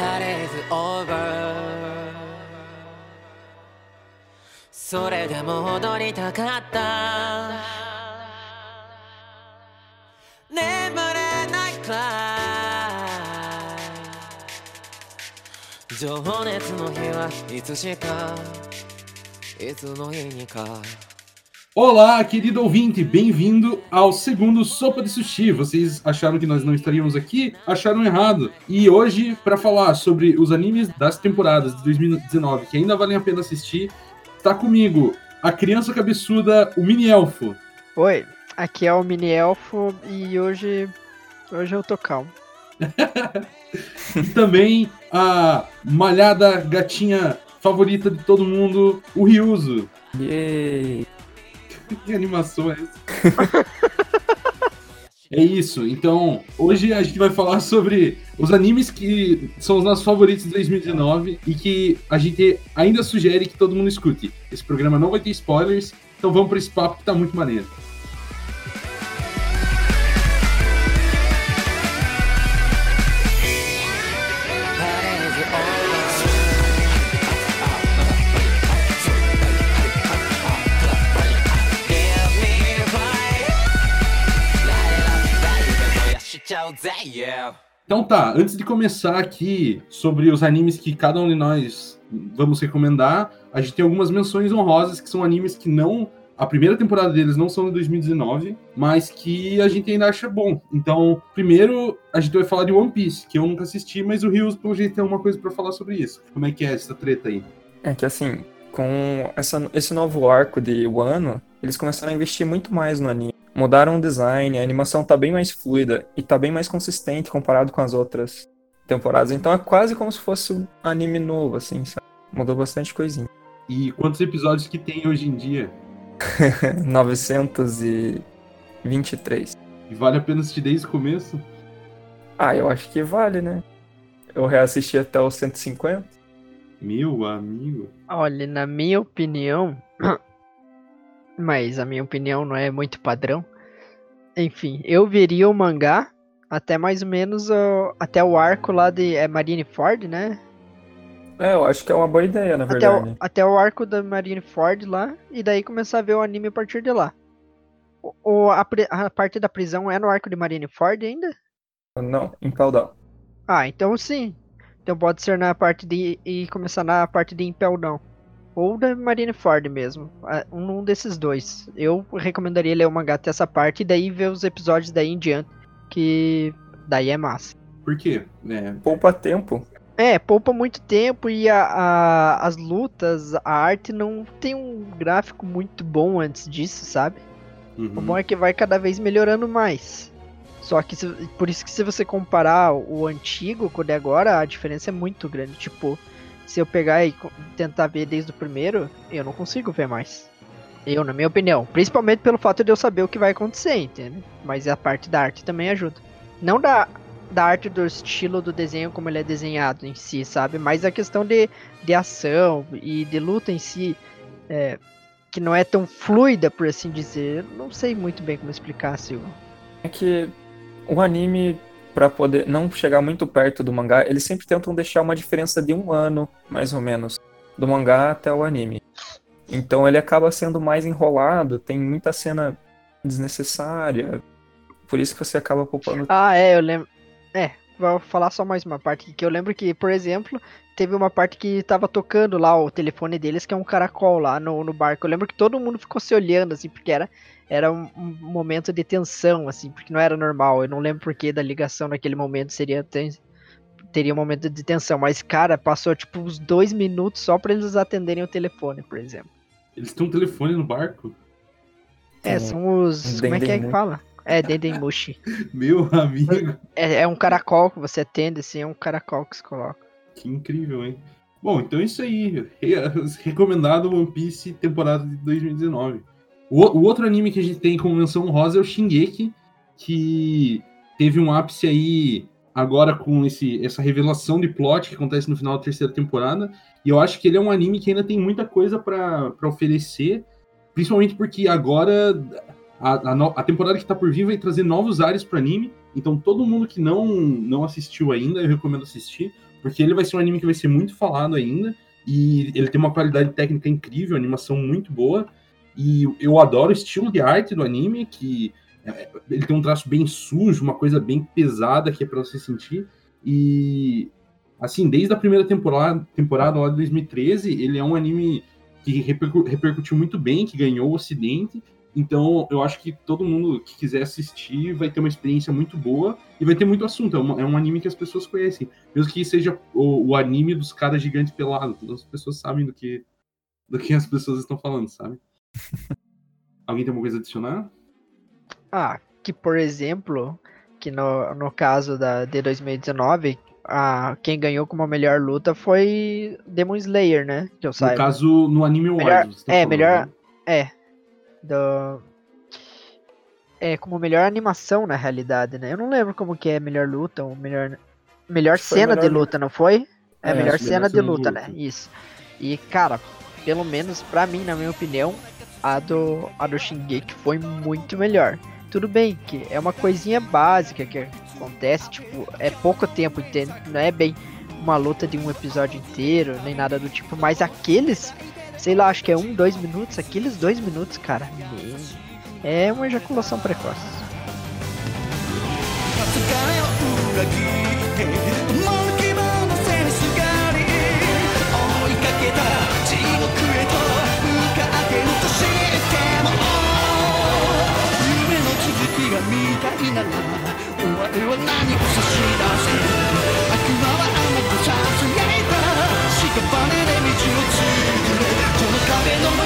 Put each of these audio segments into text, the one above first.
That is over それでも戻りたかった。眠れないくらい情熱の日はいつしか。いつの日にか。Olá, querido ouvinte, bem-vindo ao segundo Sopa de Sushi. Vocês acharam que nós não estaríamos aqui? Acharam errado. E hoje, para falar sobre os animes das temporadas de 2019 que ainda valem a pena assistir, tá comigo a criança cabeçuda, o mini elfo. Oi, aqui é o mini elfo e hoje hoje eu tô calmo. e também a malhada gatinha favorita de todo mundo, o Ryuzo. Yay! que animação é essa? É isso. Então, hoje a gente vai falar sobre os animes que são os nossos favoritos de 2019 e que a gente ainda sugere que todo mundo escute. Esse programa não vai ter spoilers, então vamos para esse papo que tá muito maneiro. Então tá, antes de começar aqui sobre os animes que cada um de nós vamos recomendar, a gente tem algumas menções honrosas que são animes que não. A primeira temporada deles não são de 2019, mas que a gente ainda acha bom. Então, primeiro a gente vai falar de One Piece, que eu nunca assisti, mas o Rios, pelo jeito, tem uma coisa para falar sobre isso. Como é que é essa treta aí? É que assim, com essa, esse novo arco de Wano, eles começaram a investir muito mais no anime. Mudaram o design, a animação tá bem mais fluida e tá bem mais consistente comparado com as outras temporadas. Então é quase como se fosse um anime novo, assim, sabe? Mudou bastante coisinha. E quantos episódios que tem hoje em dia? 923. E vale a pena assistir desde o começo? Ah, eu acho que vale, né? Eu reassisti até os 150. Meu amigo. Olha, na minha opinião, mas a minha opinião não é muito padrão. Enfim, eu veria o mangá até mais ou menos uh, até o arco lá de é Marineford, né? É, eu acho que é uma boa ideia, na até verdade. O, até o arco da Marineford lá, e daí começar a ver o anime a partir de lá. O, o a, a, parte da prisão é no arco de Marineford ainda? Não, em Impel Ah, então sim. Então pode ser na parte de. e começar na parte de Impel Down. Ou da Marineford mesmo. Um desses dois. Eu recomendaria ler o mangá até essa parte e daí ver os episódios daí em diante. Que daí é massa. Por quê? É... Poupa tempo. É, poupa muito tempo e a, a, as lutas, a arte não tem um gráfico muito bom antes disso, sabe? Uhum. O bom é que vai cada vez melhorando mais. Só que se, por isso que se você comparar o antigo com o de agora, a diferença é muito grande. Tipo, se eu pegar e tentar ver desde o primeiro, eu não consigo ver mais. Eu, na minha opinião. Principalmente pelo fato de eu saber o que vai acontecer, entende? Mas a parte da arte também ajuda. Não da, da arte do estilo do desenho como ele é desenhado em si, sabe? Mas a questão de, de ação e de luta em si, é, que não é tão fluida, por assim dizer. Não sei muito bem como explicar, Silvio. É que o anime para poder não chegar muito perto do mangá, eles sempre tentam deixar uma diferença de um ano, mais ou menos, do mangá até o anime. Então ele acaba sendo mais enrolado, tem muita cena desnecessária. Por isso que você acaba poupando. Ah, é, eu lembro. É, vou falar só mais uma parte que eu lembro que, por exemplo, teve uma parte que tava tocando lá o telefone deles, que é um caracol lá no, no barco. Eu lembro que todo mundo ficou se olhando, assim, porque era era um, um, momento de tensão, assim, porque não era normal. Eu não lembro porque da ligação naquele momento seria ten... teria um momento de tensão, mas cara, passou tipo uns dois minutos só para eles atenderem o telefone, por exemplo. Eles têm um telefone no barco? É, são os. como é que é que fala? É, Dendemushi. Meu amigo. É, é um caracol que você atende, assim, é um caracol que se coloca. Que incrível, hein? Bom, então é isso aí. Recomendado One Piece temporada de 2019. O, outro anime que a gente tem como menção rosa é o Shingeki, que teve um ápice aí agora com esse, essa revelação de plot que acontece no final da terceira temporada. E eu acho que ele é um anime que ainda tem muita coisa para oferecer, principalmente porque agora a, a, a, temporada que tá por vir vai trazer novos ares para anime. Então todo mundo que não, não assistiu ainda, eu recomendo assistir, porque ele vai ser um anime que vai ser muito falado ainda, e ele tem uma qualidade técnica incrível, animação muito boa, e eu adoro o estilo de arte do anime, que é, ele tem um traço bem sujo, uma coisa bem pesada que é para você sentir, e assim, desde a primeira temporada, temporada lá de 2013, ele é um anime que repercutiu muito bem, que ganhou o Ocidente, então, eu acho que todo mundo que quiser assistir vai ter uma experiência muito boa e vai ter muito assunto. É, uma, é um anime que as pessoas conhecem. Mesmo que seja o, o anime dos caras gigantes pelados. As pessoas sabem do que, do que as pessoas estão falando, sabe? Alguém tem alguma coisa a adicionar? Ah, que por exemplo, que no, no caso da de 2019, a, quem ganhou como a melhor luta foi Demon Slayer, né? Que eu saiba. No caso, no anime melhor, Wars, tá É, falando, melhor. Né? É, do é como melhor animação na realidade, né? Eu não lembro como que é melhor luta ou melhor melhor cena melhor... de luta, não foi? É, é melhor cena de luta, luta, né? Isso. E cara, pelo menos para mim, na minha opinião, a do a do Shingeki foi muito melhor. Tudo bem que é uma coisinha básica que acontece, tipo, é pouco tempo, entende? Não é bem uma luta de um episódio inteiro, nem nada do tipo, mas aqueles sei lá, acho que é um, dois minutos, aqueles dois minutos, cara, é uma ejaculação precoce.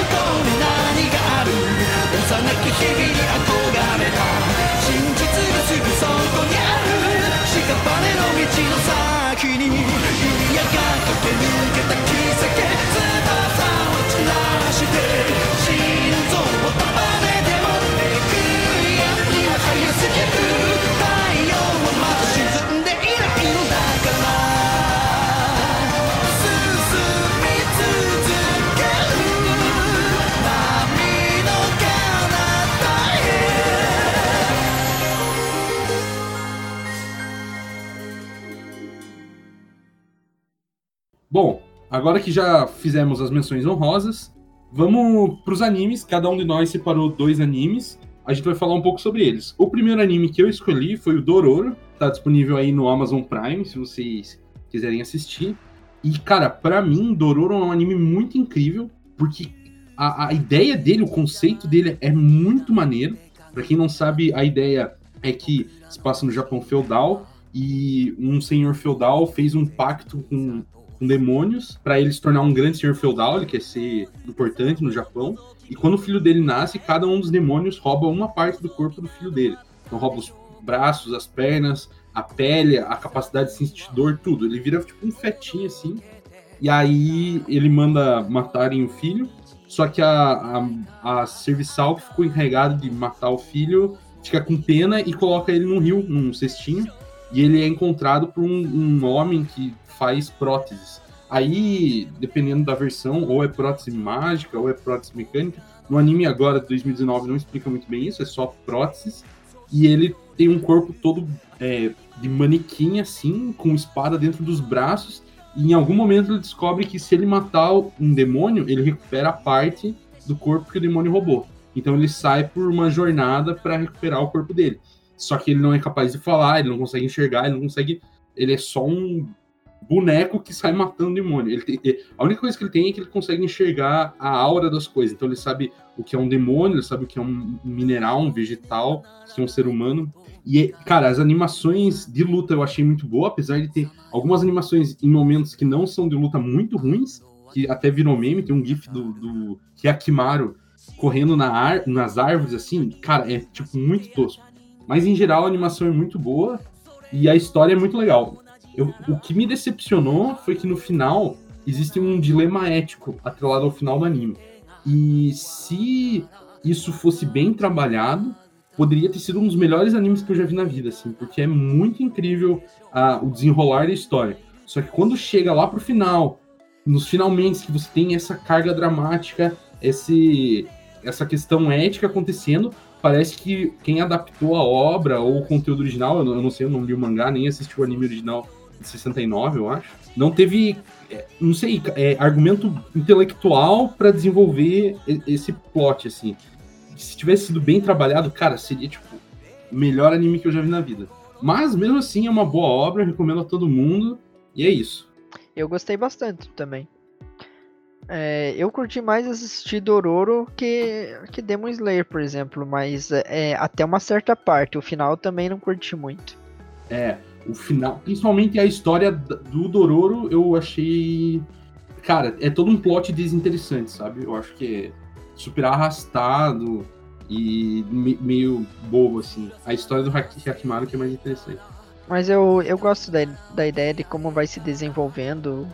に何がある？幼き日々に憧れた真実がすぐそこにある屍の道の先に。指輪が駆け抜けた奇跡翼を散らして Bom, agora que já fizemos as menções honrosas, vamos para os animes. Cada um de nós separou dois animes. A gente vai falar um pouco sobre eles. O primeiro anime que eu escolhi foi o Dororo. Tá disponível aí no Amazon Prime, se vocês quiserem assistir. E, cara, para mim, Dororo é um anime muito incrível, porque a, a ideia dele, o conceito dele é muito maneiro. Para quem não sabe, a ideia é que se passa no Japão feudal e um senhor feudal fez um pacto com com demônios para ele se tornar um grande senhor feudal, ele quer ser importante no Japão. E quando o filho dele nasce, cada um dos demônios rouba uma parte do corpo do filho dele. Então rouba os braços, as pernas, a pele, a capacidade de sentir dor, tudo. Ele vira tipo um fetinho assim. E aí ele manda matarem o filho. Só que a, a, a serviçal que ficou encarregada de matar o filho fica com pena e coloca ele num rio, num cestinho. E ele é encontrado por um, um homem que faz próteses. Aí, dependendo da versão, ou é prótese mágica, ou é prótese mecânica. No anime agora, de 2019, não explica muito bem isso, é só próteses. E ele tem um corpo todo é, de manequim, assim, com espada dentro dos braços. E em algum momento ele descobre que se ele matar um demônio, ele recupera a parte do corpo que o demônio roubou. Então ele sai por uma jornada para recuperar o corpo dele. Só que ele não é capaz de falar, ele não consegue enxergar, ele não consegue. Ele é só um boneco que sai matando demônio. Ele tem, a única coisa que ele tem é que ele consegue enxergar a aura das coisas. Então ele sabe o que é um demônio, ele sabe o que é um mineral, um vegetal, que é um ser humano. E, cara, as animações de luta eu achei muito boa, apesar de ter algumas animações em momentos que não são de luta muito ruins, que até virou meme, tem um gif do, do Yakimaru correndo na ar, nas árvores, assim, cara, é, tipo, muito tosco. Mas, em geral, a animação é muito boa e a história é muito legal. Eu, o que me decepcionou foi que no final existe um dilema ético atrelado ao final do anime. E se isso fosse bem trabalhado, poderia ter sido um dos melhores animes que eu já vi na vida, assim, porque é muito incrível uh, o desenrolar da história. Só que quando chega lá pro final, nos finalmente que você tem essa carga dramática, esse, essa questão ética acontecendo, parece que quem adaptou a obra ou o conteúdo original, eu não, sei, eu não li o mangá, nem assisti o anime original 69, eu acho. Não teve, é, não sei, é, argumento intelectual para desenvolver esse plot, assim. Se tivesse sido bem trabalhado, cara, seria, tipo, o melhor anime que eu já vi na vida. Mas, mesmo assim, é uma boa obra, recomendo a todo mundo, e é isso. Eu gostei bastante também. É, eu curti mais assistir Dororo que, que Demon Slayer, por exemplo, mas é, até uma certa parte. O final também não curti muito. É, o final, principalmente a história do Dororo, eu achei. Cara, é todo um plot desinteressante, sabe? Eu acho que é super arrastado e me, meio bobo, assim. A história do Hakimaru que é mais interessante. Mas eu, eu gosto da, da ideia de como vai se desenvolvendo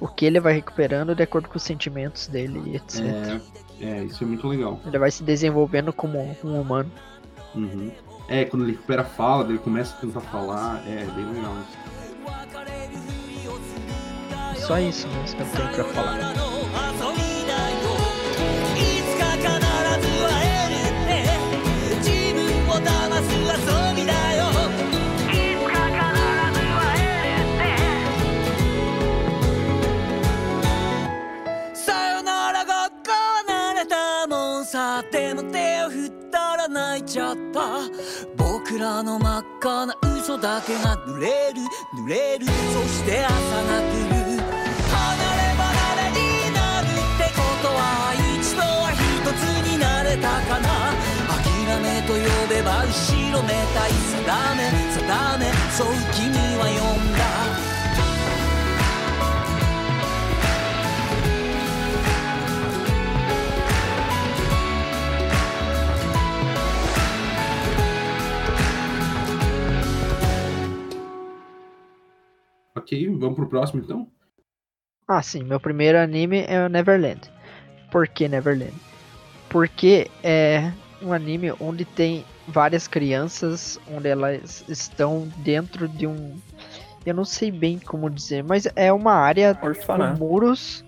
o que ele vai recuperando de acordo com os sentimentos dele, etc. É, é isso é muito legal. Ele vai se desenvolvendo como um humano. Uhum. É, quando ele recupera a fala, ele começa a tentar falar, é bem legal isso. Só isso mesmo que eu tenho pra falar. さでも手を振ったら泣いちゃった。僕らの真っ赤な嘘だけが濡れる濡れる。そして朝が来る。離れ離れになるってことは一度は一つになれたかな。諦めと呼べば後ろめたい定め定め。そう君は呼んだ。Ok, vamos pro próximo então? Ah, sim. Meu primeiro anime é o Neverland. Por que Neverland? Porque é um anime onde tem várias crianças, onde elas estão dentro de um. Eu não sei bem como dizer, mas é uma área Orfanato. com muros.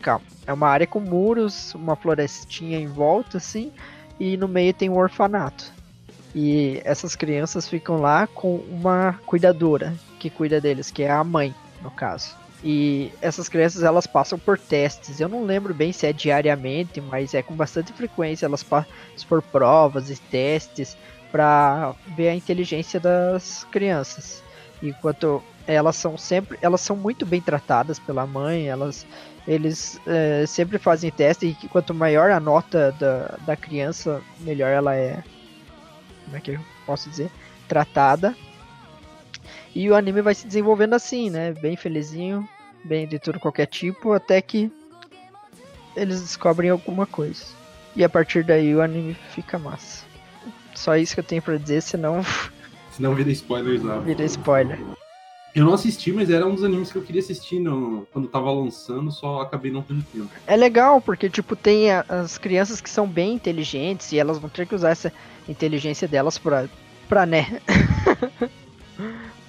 Calma. É uma área com muros, uma florestinha em volta, assim, e no meio tem um orfanato. E essas crianças ficam lá com uma cuidadora, que cuida deles, que é a mãe, no caso. E essas crianças elas passam por testes. Eu não lembro bem se é diariamente, mas é com bastante frequência elas passam por provas e testes para ver a inteligência das crianças. Enquanto elas são sempre, elas são muito bem tratadas pela mãe, elas eles é, sempre fazem teste e quanto maior a nota da, da criança, melhor ela é. Como é que eu posso dizer? Tratada. E o anime vai se desenvolvendo assim, né? Bem felizinho, bem de tudo qualquer tipo, até que eles descobrem alguma coisa. E a partir daí o anime fica massa. Só isso que eu tenho pra dizer, senão. Senão vira spoiler lá. Vira spoiler. Eu não assisti, mas era um dos animes que eu queria assistir no, quando tava lançando, só acabei não tendo tempo. É legal, porque, tipo, tem a, as crianças que são bem inteligentes e elas vão ter que usar essa inteligência delas pra, pra né?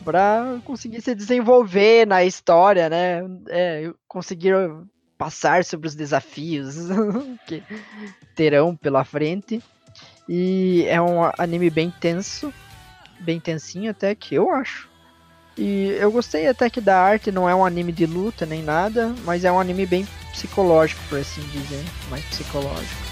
para conseguir se desenvolver na história, né? É, conseguir passar sobre os desafios que terão pela frente. E é um anime bem tenso, bem tensinho até que eu acho. E eu gostei até que da arte não é um anime de luta nem nada, mas é um anime bem psicológico, por assim dizer, mais psicológico.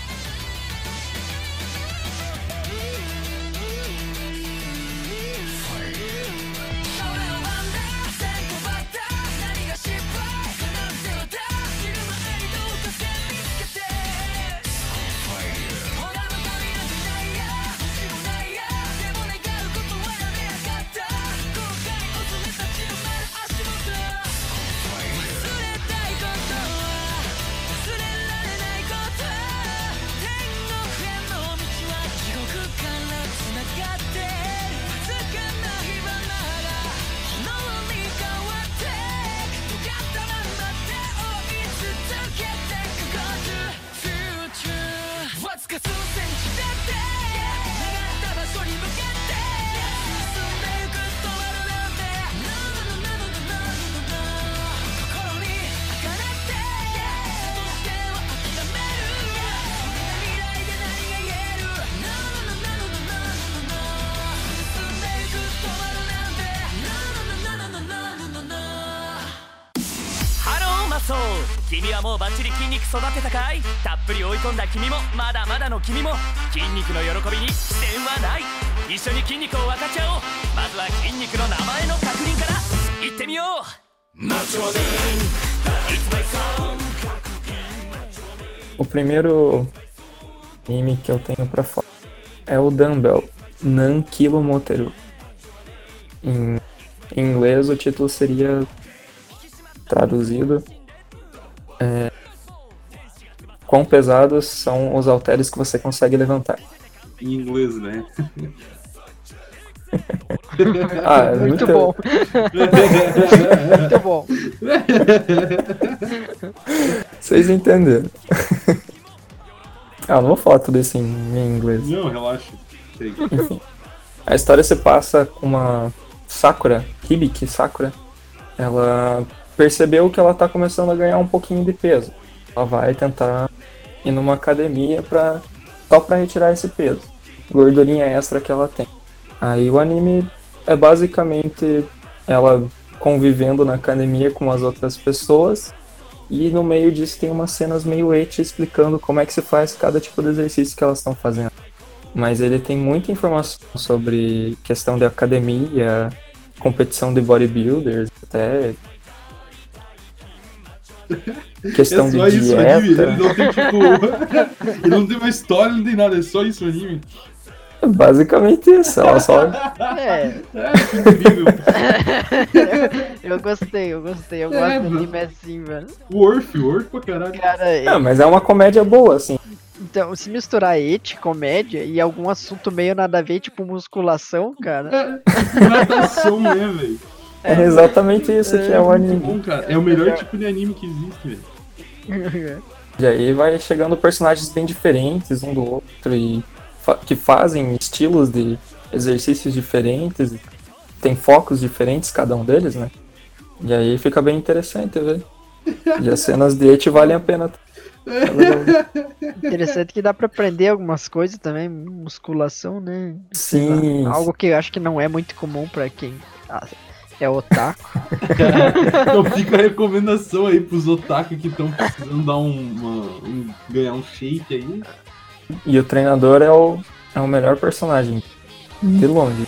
いたっぷり追い込んだ君もまだまだの君も筋肉の喜びに視点はない一緒に筋肉を分かち合おうまずは筋肉の名前の確認からいってみよう O primeiro anime que eu tenho pra falar é o Dumbbell, Nankilo Moteru. Em, em inglês o título seria traduzido é, Quão pesados são os halteres que você consegue levantar? Em inglês, né? ah, é muito, muito bom. muito bom. Vocês entenderam. ah, não vou falar tudo isso em inglês. Não, relaxa. Enfim. A história se passa com uma Sakura, Hibiki Sakura. Ela percebeu que ela tá começando a ganhar um pouquinho de peso. Ela vai tentar ir numa academia pra, só para retirar esse peso. Gordurinha extra que ela tem. Aí o anime é basicamente ela convivendo na academia com as outras pessoas. E no meio disso tem umas cenas meio eti explicando como é que se faz cada tipo de exercício que elas estão fazendo. Mas ele tem muita informação sobre questão de academia, competição de bodybuilders, até questão é de dieta. Anime. Ele não tem tipo, ele não tem uma história, não tem nada, é só isso o anime. Basicamente isso, ela só. É. é incrível. eu gostei, eu gostei, eu é, gosto de anime assim, velho. Worth, worth pra caralho. Cara, é, mas é uma comédia boa, assim. Então, se misturar et, comédia e algum assunto meio nada a ver, tipo musculação, cara. É, natação, né, velho? É exatamente isso é, que é o anime. Bom, cara. É o melhor tipo de anime que existe, velho. E aí vai chegando personagens bem diferentes um do outro e fa que fazem estilos de exercícios diferentes, tem focos diferentes cada um deles, né? E aí fica bem interessante ver. E as cenas de Eti valem a pena. Interessante que dá para aprender algumas coisas também, musculação, né? Sim. Algo que eu acho que não é muito comum para quem é otaku. então fica a recomendação aí pros otaku que estão precisando dar um, uma, um, ganhar um shape aí. E o treinador é o, é o melhor personagem. De longe.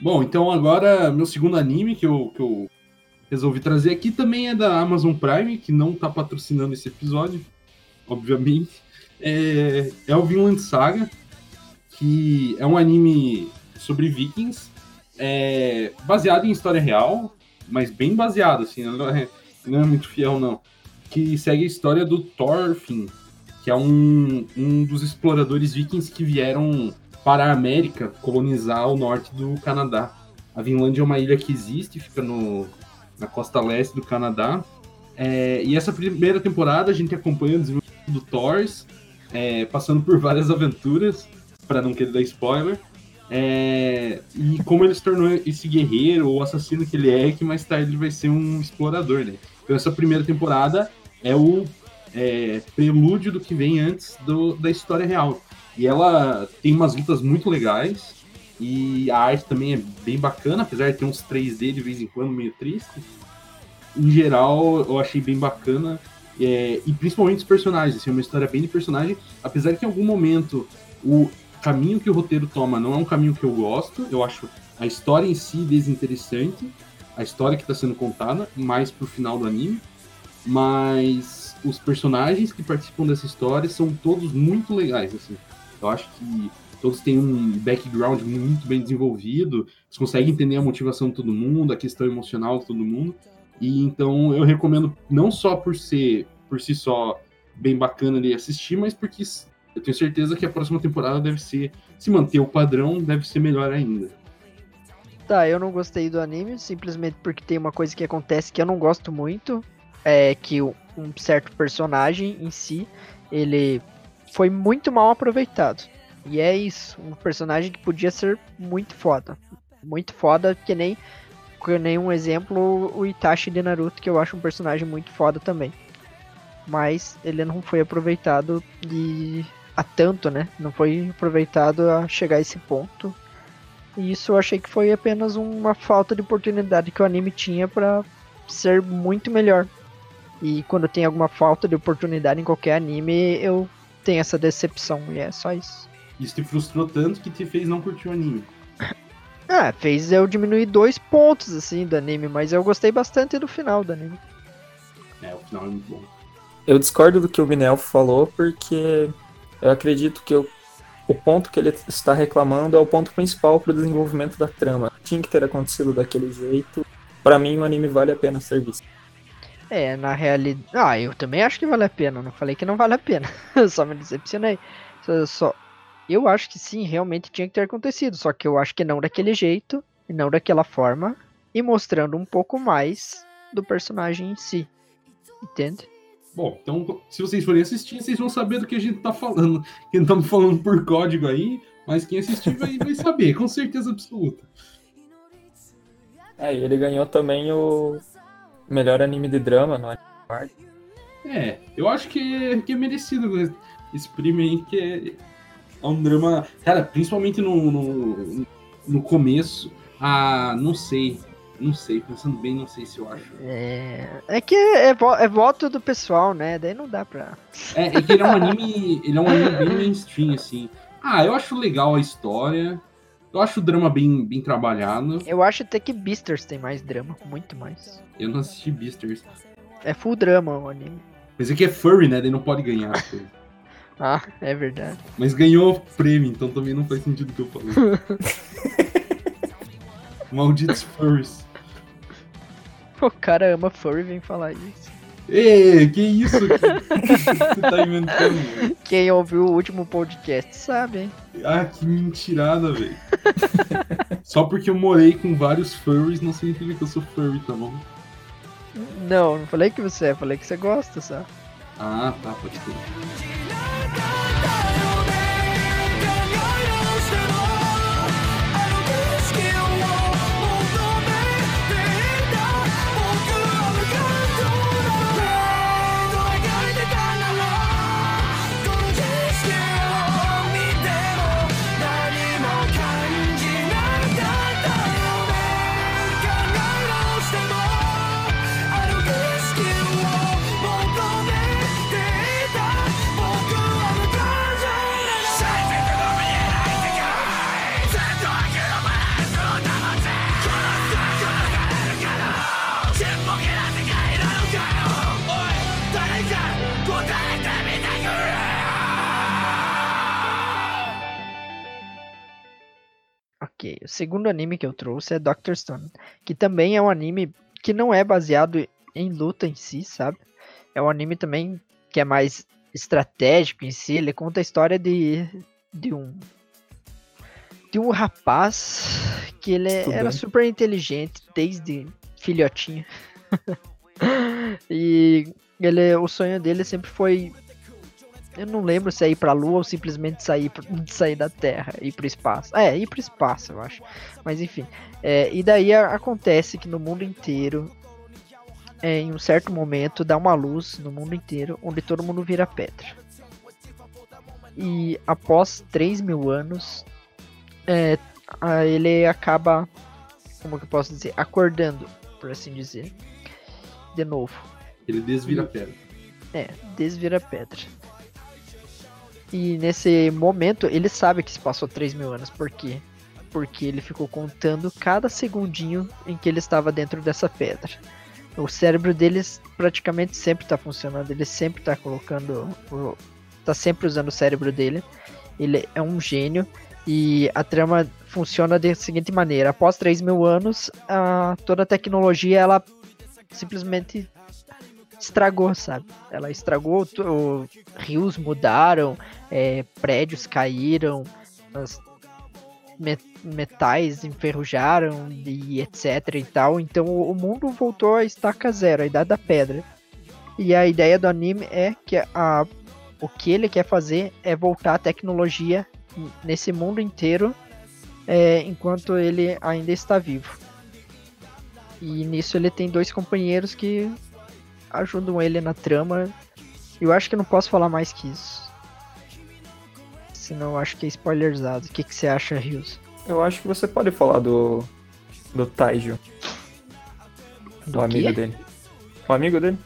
Bom, então agora meu segundo anime que eu, que eu resolvi trazer aqui também é da Amazon Prime, que não tá patrocinando esse episódio, obviamente. É, é o Vinland Saga, que é um anime sobre vikings, é, baseado em história real, mas bem baseado, assim, não é, não é muito fiel, não. Que segue a história do Thorfinn, que é um, um dos exploradores vikings que vieram para a América colonizar o norte do Canadá. A Vinlândia é uma ilha que existe, fica no, na costa leste do Canadá. É, e essa primeira temporada a gente acompanha o desenvolvimento do Thors, é, passando por várias aventuras, para não querer dar spoiler. É, e como ele se tornou esse guerreiro ou assassino que ele é, que mais tarde ele vai ser um explorador, né? Então essa primeira temporada é o é, prelúdio do que vem antes do, da história real. E ela tem umas lutas muito legais. E a arte também é bem bacana, apesar de ter uns 3D de vez em quando meio triste. Em geral, eu achei bem bacana. É, e principalmente os personagens, assim, uma história bem de personagem, apesar que em algum momento o caminho que o roteiro toma não é um caminho que eu gosto, eu acho a história em si desinteressante, a história que está sendo contada, mais pro final do anime, mas os personagens que participam dessa história são todos muito legais, assim. Eu acho que todos têm um background muito bem desenvolvido, eles conseguem entender a motivação de todo mundo, a questão emocional de todo mundo, e então eu recomendo não só por ser por si só bem bacana de assistir, mas porque eu tenho certeza que a próxima temporada deve ser, se manter o padrão, deve ser melhor ainda. Tá, eu não gostei do anime, simplesmente porque tem uma coisa que acontece que eu não gosto muito, é que um certo personagem em si, ele foi muito mal aproveitado. E é isso, um personagem que podia ser muito foda. Muito foda, que nem, que nem um exemplo, o Itachi de Naruto, que eu acho um personagem muito foda também. Mas ele não foi aproveitado de a tanto, né? Não foi aproveitado a chegar a esse ponto. E isso eu achei que foi apenas uma falta de oportunidade que o anime tinha para ser muito melhor. E quando tem alguma falta de oportunidade em qualquer anime, eu tenho essa decepção, e é só isso. Isso te frustrou tanto que te fez não curtir o anime. Ah, fez eu diminuir dois pontos, assim, do anime, mas eu gostei bastante do final do anime. É, o final é muito bom. Eu discordo do que o Binel falou, porque eu acredito que eu, o ponto que ele está reclamando é o ponto principal para o desenvolvimento da trama. Tinha que ter acontecido daquele jeito. Para mim, o anime vale a pena ser visto. É, na realidade. Ah, eu também acho que vale a pena. Não falei que não vale a pena. só me decepcionei. Só, só, Eu acho que sim, realmente tinha que ter acontecido. Só que eu acho que não daquele jeito. E não daquela forma. E mostrando um pouco mais do personagem em si. Entende? Bom, então se vocês forem assistir, vocês vão saber do que a gente tá falando. Que não estamos falando por código aí, mas quem assistir vai, vai saber, com certeza absoluta. É, e ele ganhou também o melhor anime de drama no Anime É, eu acho que é, que é merecido esse prêmio aí, que é, é um drama. Cara, principalmente no, no, no começo. Ah, não sei. Não sei, pensando bem, não sei se eu acho. É, é que é, vo é voto do pessoal, né? Daí não dá pra. É, é que ele é um anime. ele é um anime bem mainstream, assim. Ah, eu acho legal a história. Eu acho o drama bem, bem trabalhado. Eu acho até que Beasters tem mais drama, muito mais. Eu não assisti Beasters. É full drama o anime. Mas aqui é furry, né? Ele não pode ganhar. ah, é verdade. Mas ganhou prêmio, então também não faz sentido o que eu falei. Malditos furries. O cara ama furry vem falar isso. Ei, que isso? Que, você tá inventando? Quem ouviu o último podcast sabe, hein? Ah, que mentirada, velho. Só porque eu morei com vários furries não significa que eu sou furry, tá bom? Não, não falei que você é, falei que você gosta, sabe? Ah, tá, pode ser. Ok, o segundo anime que eu trouxe é Doctor Stone, que também é um anime que não é baseado em luta em si, sabe? É um anime também que é mais estratégico em si, ele conta a história de, de um de um rapaz que ele era super inteligente desde filhotinho. e ele, o sonho dele sempre foi eu não lembro se é ir pra Lua ou simplesmente sair, sair da Terra, ir pro espaço. É, ir pro espaço, eu acho. Mas enfim. É, e daí acontece que no mundo inteiro, é, em um certo momento, dá uma luz no mundo inteiro, onde todo mundo vira pedra. E após 3 mil anos, é, ele acaba, como que eu posso dizer, acordando, por assim dizer, de novo. Ele desvira pedra. É, desvira pedra. E nesse momento ele sabe que se passou 3 mil anos. Por quê? Porque ele ficou contando cada segundinho em que ele estava dentro dessa pedra. O cérebro deles praticamente sempre está funcionando. Ele sempre está colocando. Está sempre usando o cérebro dele. Ele é um gênio. E a trama funciona da seguinte maneira: após 3 mil anos, a, toda a tecnologia ela simplesmente estragou, sabe? Ela estragou, o, rios mudaram, é, prédios caíram, metais enferrujaram e etc e tal. Então o mundo voltou a estaca zero, a idade da pedra. E a ideia do anime é que a, o que ele quer fazer é voltar a tecnologia nesse mundo inteiro é, enquanto ele ainda está vivo. E nisso ele tem dois companheiros que ajudam ele na trama. Eu acho que não posso falar mais que isso. Senão eu acho que é spoilerzado. O que, que você acha, Rios? Eu acho que você pode falar do. do Taiju. Do, do amigo dele. O amigo dele?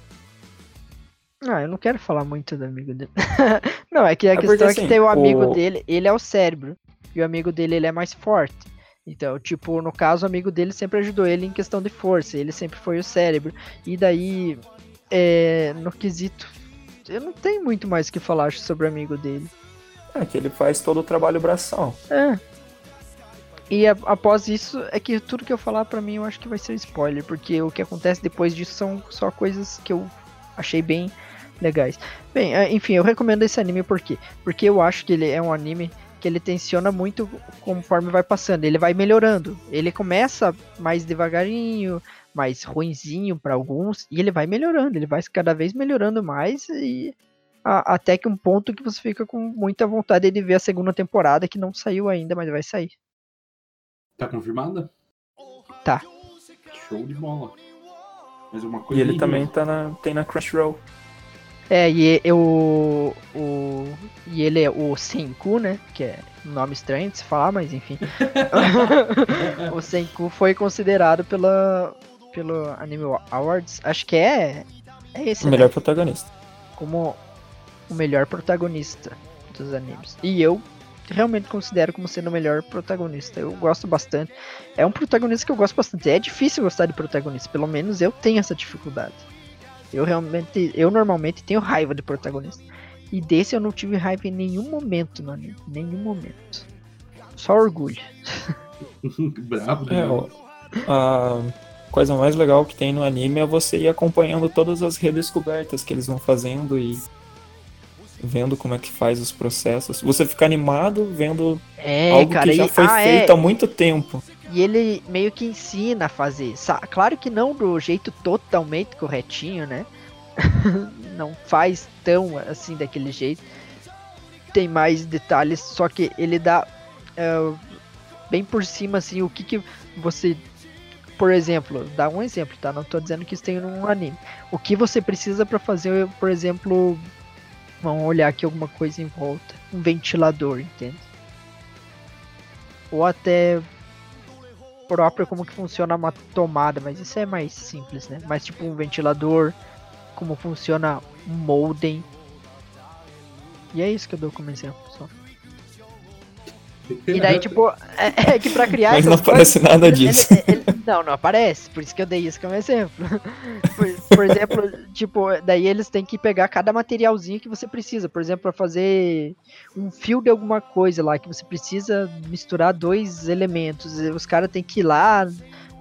Ah, eu não quero falar muito do amigo dele. não, é que a é questão porque, é que assim, tem o amigo o... dele, ele é o cérebro. E o amigo dele, ele é mais forte. Então, tipo, no caso, o amigo dele sempre ajudou ele em questão de força. Ele sempre foi o cérebro. E daí, é, no quesito, eu não tenho muito mais o que falar sobre o amigo dele. É que ele faz todo o trabalho braçal. É. E a, após isso, é que tudo que eu falar para mim eu acho que vai ser spoiler, porque o que acontece depois disso são só coisas que eu achei bem legais. Bem, é, enfim, eu recomendo esse anime por quê? Porque eu acho que ele é um anime que ele tensiona muito conforme vai passando. Ele vai melhorando. Ele começa mais devagarinho, mais ruinzinho para alguns, e ele vai melhorando. Ele vai cada vez melhorando mais e a, até que um ponto que você fica com muita vontade de ver a segunda temporada que não saiu ainda, mas vai sair. Tá confirmada? Tá. Show de bola. Mais uma coisa. E ele também tá na, tem na Crunchyroll. É, e eu, o, e ele é o Senku, né? Que é um nome estranho de se falar, mas enfim. o Senku foi considerado pela, pelo Anime Awards, acho que é, é esse, O melhor né? protagonista. Como o melhor protagonista dos animes. E eu realmente considero como sendo o melhor protagonista. Eu gosto bastante. É um protagonista que eu gosto bastante. É difícil gostar de protagonista, pelo menos eu tenho essa dificuldade. Eu realmente, eu normalmente tenho raiva de protagonista. E desse eu não tive raiva em nenhum momento no anime. Nenhum momento. Só orgulho. Bravo, é, ó, a coisa mais legal que tem no anime é você ir acompanhando todas as redescobertas que eles vão fazendo e vendo como é que faz os processos. Você fica animado vendo é, algo cara, que já e... foi ah, feito é. há muito tempo. E ele meio que ensina a fazer. Claro que não do jeito totalmente corretinho, né? não faz tão assim daquele jeito. Tem mais detalhes, só que ele dá uh, bem por cima assim o que, que você por exemplo, dá um exemplo, tá? Não tô dizendo que isso tem num anime. O que você precisa para fazer, por exemplo, vamos olhar aqui alguma coisa em volta, um ventilador, entende? Ou até própria como que funciona uma tomada, mas isso é mais simples, né? Mas tipo um ventilador, como funciona um modem. E é isso que eu dou como exemplo, só. E daí, tipo, é, é que pra criar. Mas não aparece nada disso. Ele, ele, não, não aparece, por isso que eu dei isso como exemplo. Por, por, exemplo, tipo, daí eles têm que pegar cada materialzinho que você precisa. Por exemplo, para fazer um fio de alguma coisa lá, que você precisa misturar dois elementos. Os caras têm que ir lá,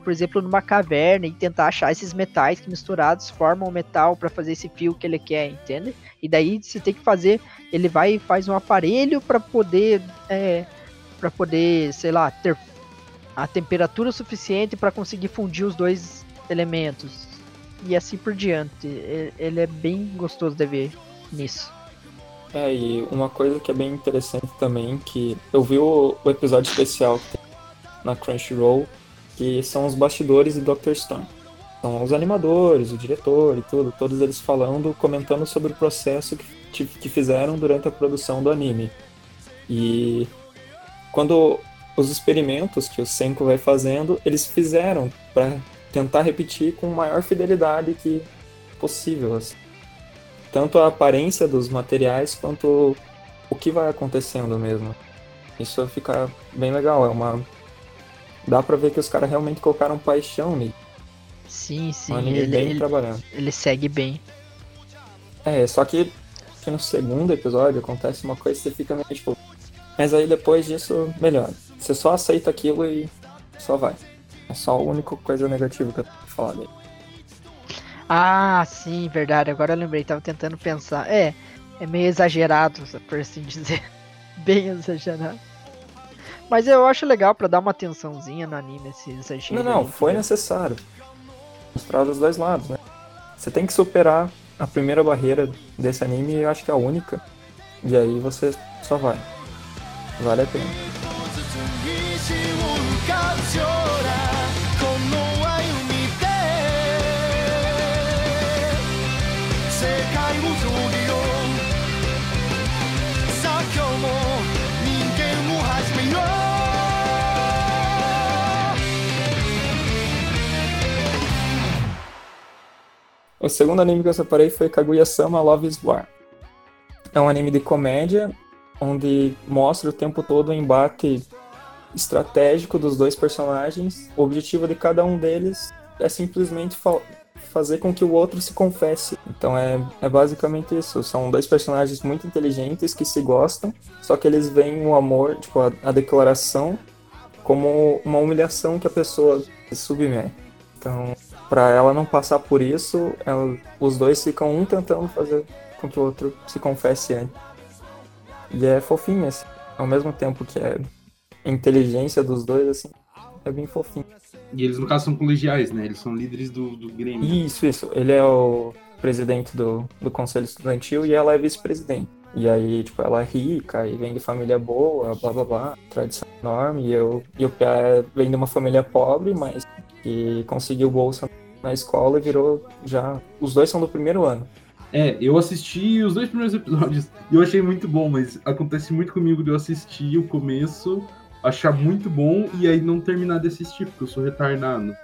por exemplo, numa caverna e tentar achar esses metais que misturados formam o metal para fazer esse fio que ele quer, entende? E daí você tem que fazer, ele vai e faz um aparelho para poder é, para poder, sei lá, ter a temperatura suficiente para conseguir fundir os dois elementos. E assim por diante. Ele é bem gostoso de ver nisso. É, e uma coisa que é bem interessante também, que eu vi o, episódio especial na Crunchyroll, que são os bastidores de Doctor Stone. São os animadores, o diretor e tudo, todos eles falando, comentando sobre o processo que, que fizeram durante a produção do anime. E quando os experimentos que o Senko vai fazendo, eles fizeram para tentar repetir com maior fidelidade que possível. Assim. tanto a aparência dos materiais quanto o que vai acontecendo mesmo. Isso fica bem legal, é uma dá pra ver que os caras realmente colocaram paixão nisso. Sim, sim. Um anime ele, bem ele, trabalhado. ele segue bem. É, só que, que no segundo episódio acontece uma coisa que você fica meio tipo. Mas aí depois disso, melhora. Você só aceita aquilo e só vai. É só a única coisa negativa que eu tenho que falar dele. Ah, sim, verdade. Agora eu lembrei, tava tentando pensar. É, é meio exagerado, por assim dizer. Bem exagerado. Mas eu acho legal pra dar uma atençãozinha no anime esse exagero. Não, não, foi necessário. Mostrar dos dois lados, né? Você tem que superar a primeira barreira desse anime, eu acho que é a única. E aí você só vai. Vale a pena. O segundo anime que eu separei foi Kaguya-sama Love is War. É um anime de comédia onde mostra o tempo todo o embate estratégico dos dois personagens. O objetivo de cada um deles é simplesmente fa- fazer com que o outro se confesse. Então é, é basicamente isso. São dois personagens muito inteligentes que se gostam, só que eles veem o amor, tipo, a, a declaração, como uma humilhação que a pessoa se submete. Então, Pra ela não passar por isso, ela- os dois ficam um tentando fazer com que o outro se confesse antes. E é fofinho, assim. Ao mesmo tempo que é inteligência dos dois, assim, é bem fofinho. E eles, no caso, são colegiais, né? Eles são líderes do, do Grêmio. Isso, isso. Ele é o presidente do, do conselho estudantil e ela é vice-presidente. E aí, tipo, ela é rica e vem de família boa, blá blá blá, tradição enorme. E, eu, e o Pia vem de uma família pobre, mas que conseguiu bolsa na escola e virou já. Os dois são do primeiro ano. É, eu assisti os dois primeiros episódios e eu achei muito bom, mas acontece muito comigo de eu assistir o começo, achar muito bom e aí não terminar de assistir, porque eu sou retardado.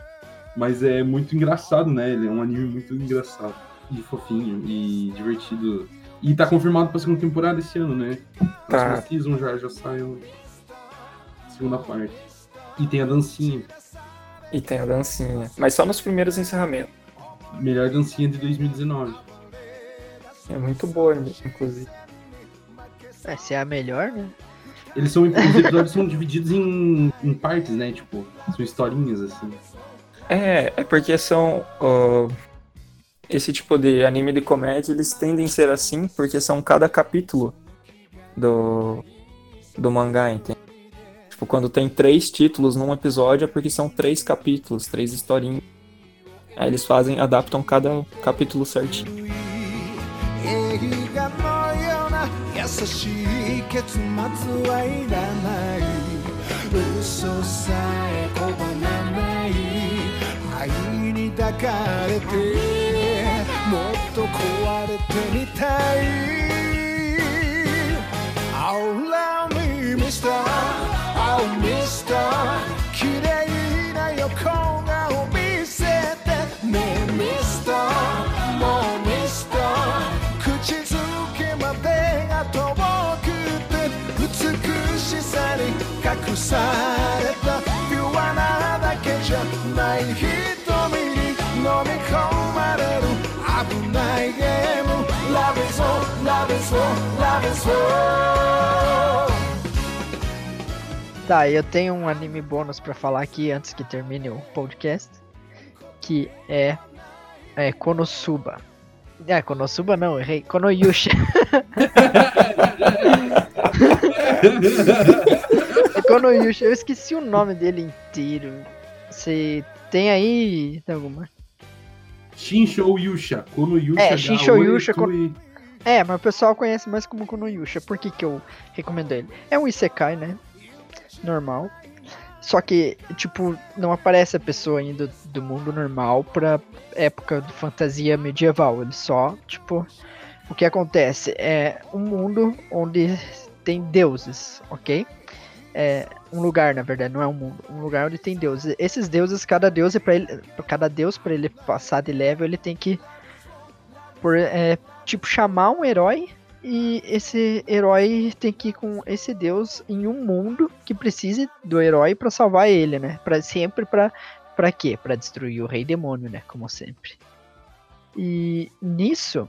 Mas é muito engraçado, né? Ele é um anime muito engraçado e fofinho e divertido. E tá confirmado pra segunda temporada esse ano, né? Tá. Próxima season já, já sai a segunda parte. E tem a dancinha. E tem a dancinha. Mas só nos primeiros encerramentos. Melhor dancinha de 2019. É muito boa, inclusive. Essa é a melhor, né? Eles são. Os episódios são divididos em, em partes, né? Tipo, são historinhas, assim. É, é porque são. ó, esse tipo de anime de comédia, eles tendem a ser assim porque são cada capítulo do, do mangá, entende? Tipo, quando tem três títulos num episódio é porque são três capítulos, três historinhas. Aí eles fazem, adaptam cada capítulo certinho. 映画のような優しい結末はいらない嘘さえ拒まない愛に抱かれてもっと壊れてみたい Allow me, Mr. Oh Mr. 綺麗な横されたピュアなだけじゃない瞳に飲み込まれる危ないゲーム Love is all, love is all, love is all Tá, eu tenho um anime bônus pra falar aqui antes que termine o podcast. Que é, é Konosuba. É, Konosuba não, errei. Konoyusha. Konoyusha. Eu esqueci o nome dele inteiro. Você tem aí tem alguma? Shinshou Yusha. Kono Yusha. É, Shinshou Yusha, Kono- e- É, mas o pessoal conhece mais como Konoyusha. Por que, que eu recomendo ele? É um Isekai, né? Normal. Só que, tipo, não aparece a pessoa indo do mundo normal pra época de fantasia medieval. Ele só, tipo, o que acontece é um mundo onde tem deuses, ok? É um lugar, na verdade, não é um mundo, um lugar onde tem deuses. Esses deuses, cada deus é para ele, cada deus para ele passar de level, ele tem que por é, tipo chamar um herói e esse herói tem que ir com esse deus em um mundo que precise do herói para salvar ele, né? Para sempre para para quê? Para destruir o rei demônio, né? Como sempre. E nisso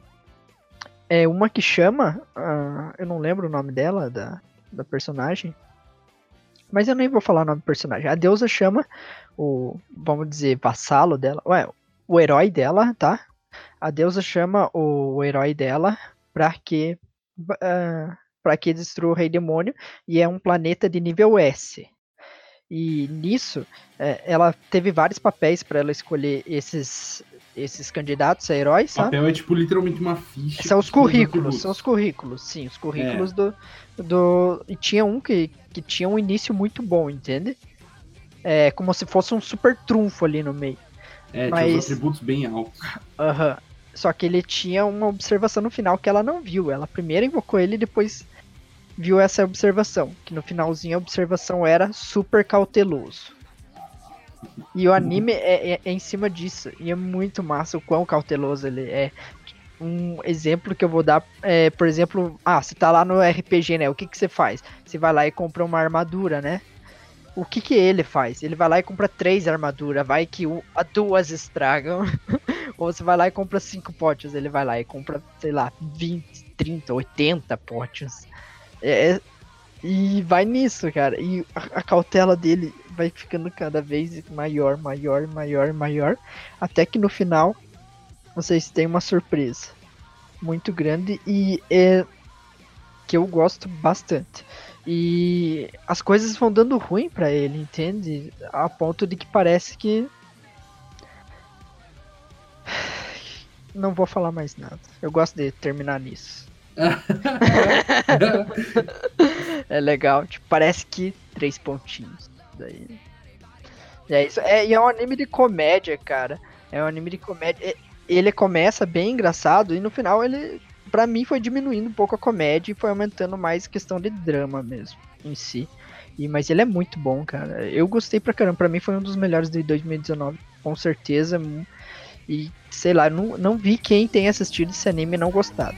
é uma que chama, uh, eu não lembro o nome dela da, da personagem, mas eu nem vou falar o nome do personagem. A deusa chama o, vamos dizer, vassalo dela, ué, o herói dela, tá? A deusa chama o, herói dela para que uh, ah, para que destrua o rei demônio e é um planeta de nível S. E nisso, é, ela teve vários papéis para ela escolher esses esses candidatos a heróis, sabe? O papel é tipo literalmente uma ficha. São os currículos, são os currículos, sim, os currículos é. do, do. E tinha um que, que tinha um início muito bom, entende? É como se fosse um super trunfo ali no meio. É, Mas... tinha os atributos bem altos. Aham. Uhum. Só que ele tinha uma observação no final que ela não viu. Ela primeiro invocou ele e depois viu essa observação. Que no finalzinho a observação era super cauteloso. E o anime é, é, é, em cima disso. E é muito massa o quão cauteloso ele é. Um exemplo que eu vou dar é, por exemplo, ah, você tá lá no RPG, né? O que, que você faz? Você vai lá e compra uma armadura, né? O que, que ele faz? Ele vai lá e compra três armaduras, vai que um, duas estragam. Ou você vai lá e compra cinco potes, ele vai lá e compra, sei lá, 20, 30, 80 potes. É, é, e vai nisso, cara. E a, a cautela dele vai ficando cada vez maior, maior, maior, maior, até que no final vocês têm uma surpresa muito grande e é que eu gosto bastante. E as coisas vão dando ruim para ele, entende? A ponto de que parece que não vou falar mais nada. Eu gosto de terminar nisso. é legal, tipo, parece que três pontinhos. Daí. É isso. É, e é um anime de comédia, cara. É um anime de comédia. Ele começa bem engraçado e no final ele, para mim, foi diminuindo um pouco a comédia e foi aumentando mais questão de drama mesmo em si. E, mas ele é muito bom, cara. Eu gostei pra caramba. Pra mim foi um dos melhores de 2019, com certeza. E sei lá, não, não vi quem tem assistido esse anime e não gostado.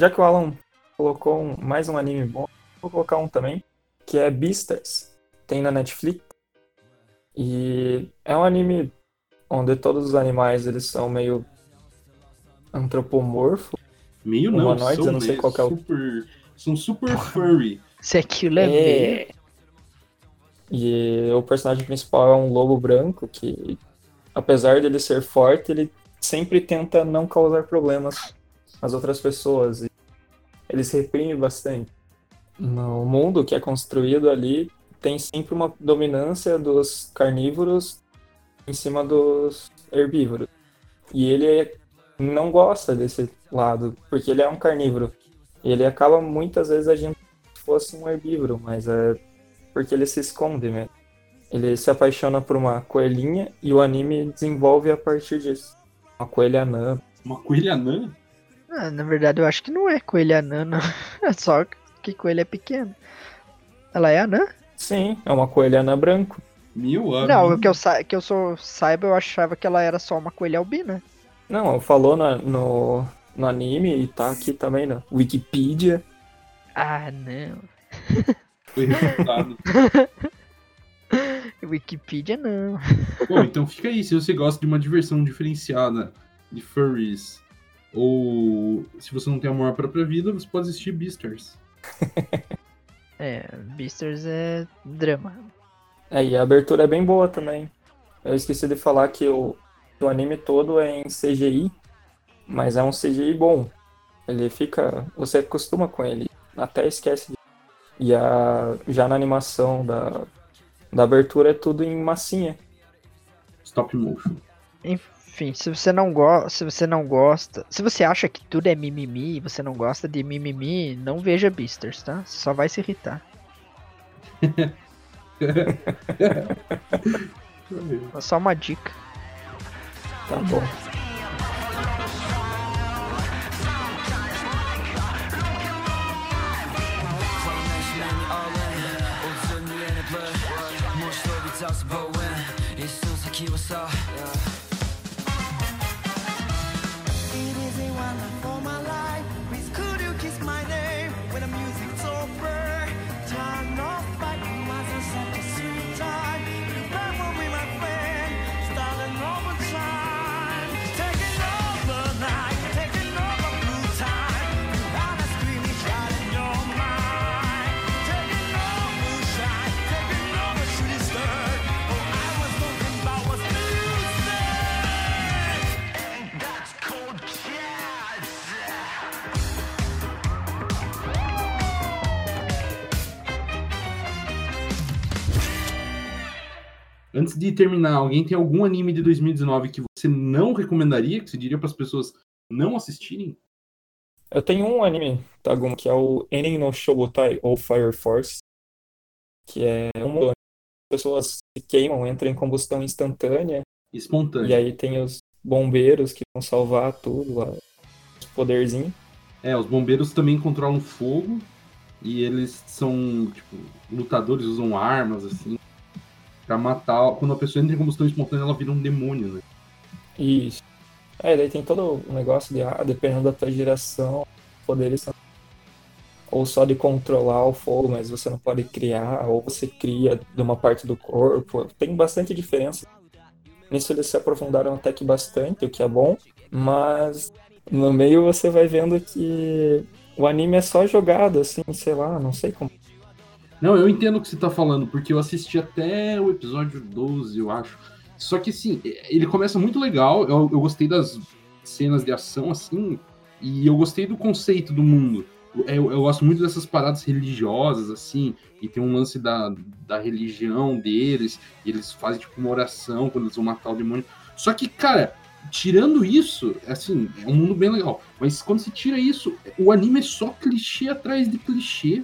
Já que o Alan colocou um, mais um anime bom, vou colocar um também, que é Beastars. Tem na Netflix. E é um anime onde todos os animais eles são meio antropomorfo. Meio não, são, eu não sei qual é o... Super, são super furry. Se aquilo é, é... E o personagem principal é um lobo branco que apesar dele ser forte, ele sempre tenta não causar problemas às outras pessoas. Ele se reprime bastante. No mundo que é construído ali, tem sempre uma dominância dos carnívoros em cima dos herbívoros. E ele não gosta desse lado, porque ele é um carnívoro. Ele acaba muitas vezes agindo como se fosse um herbívoro, mas é porque ele se esconde mesmo. Ele se apaixona por uma coelhinha e o anime desenvolve a partir disso. Uma coelha anã. Uma coelha anã? Ah, na verdade, eu acho que não é coelha anã, não. É só que coelha é pequena. Ela é anã? Sim, é uma coelha anã branco. Mil anos. Não, que eu, sa que eu sou, saiba, eu achava que ela era só uma coelha albina. Não, falou no, no, no anime e tá aqui também na Wikipedia. Ah, não. Foi refutado. Wikipedia não. Bom, então fica aí. Se você gosta de uma diversão diferenciada de furries, ou se você não tem amor à própria vida, você pode assistir Beasters. é, Beasters é drama. É, e a abertura é bem boa também. Eu esqueci de falar que o, o anime todo é em CGI, mas é um CGI bom. Ele fica. Você acostuma com ele, até esquece. De... E a, já na animação da, da abertura é tudo em massinha. Stop motion. Enfim, se você não gosta, se você não gosta, se você acha que tudo é mimimi e você não gosta de mimimi, não veja Beasters, tá? Você só vai se irritar. é só uma dica. Tá bom. Antes de terminar, alguém tem algum anime de 2019 que você não recomendaria, que você diria para as pessoas não assistirem? Eu tenho um anime, Tagum, que é o Enin no Shogotai ou Fire Force, que é um pessoas se queimam, entram em combustão instantânea. Espontânea. E aí tem os bombeiros que vão salvar tudo, os poderzinhos. É, os bombeiros também controlam fogo e eles são, tipo, lutadores, usam armas, assim para matar. Quando a pessoa entra em combustão espontânea, ela vira um demônio, né? Isso. É, daí tem todo o negócio de, ah, dependendo da tua geração, poderes são ou só de controlar o fogo, mas você não pode criar, ou você cria de uma parte do corpo. Tem bastante diferença. Nisso eles se aprofundaram até que bastante, o que é bom, mas no meio você vai vendo que o anime é só jogado, assim, sei lá, não sei como não, eu entendo o que você tá falando, porque eu assisti até o episódio 12, eu acho. Só que, assim, ele começa muito legal, eu, eu gostei das cenas de ação, assim, e eu gostei do conceito do mundo. Eu, eu, gosto muito dessas paradas religiosas, assim, e tem um lance da, da religião deles, e eles fazem, tipo, uma oração quando eles vão matar o demônio. Só que, cara, tirando isso, assim, é um mundo bem legal. Mas quando você tira isso, o anime é só clichê atrás de clichê.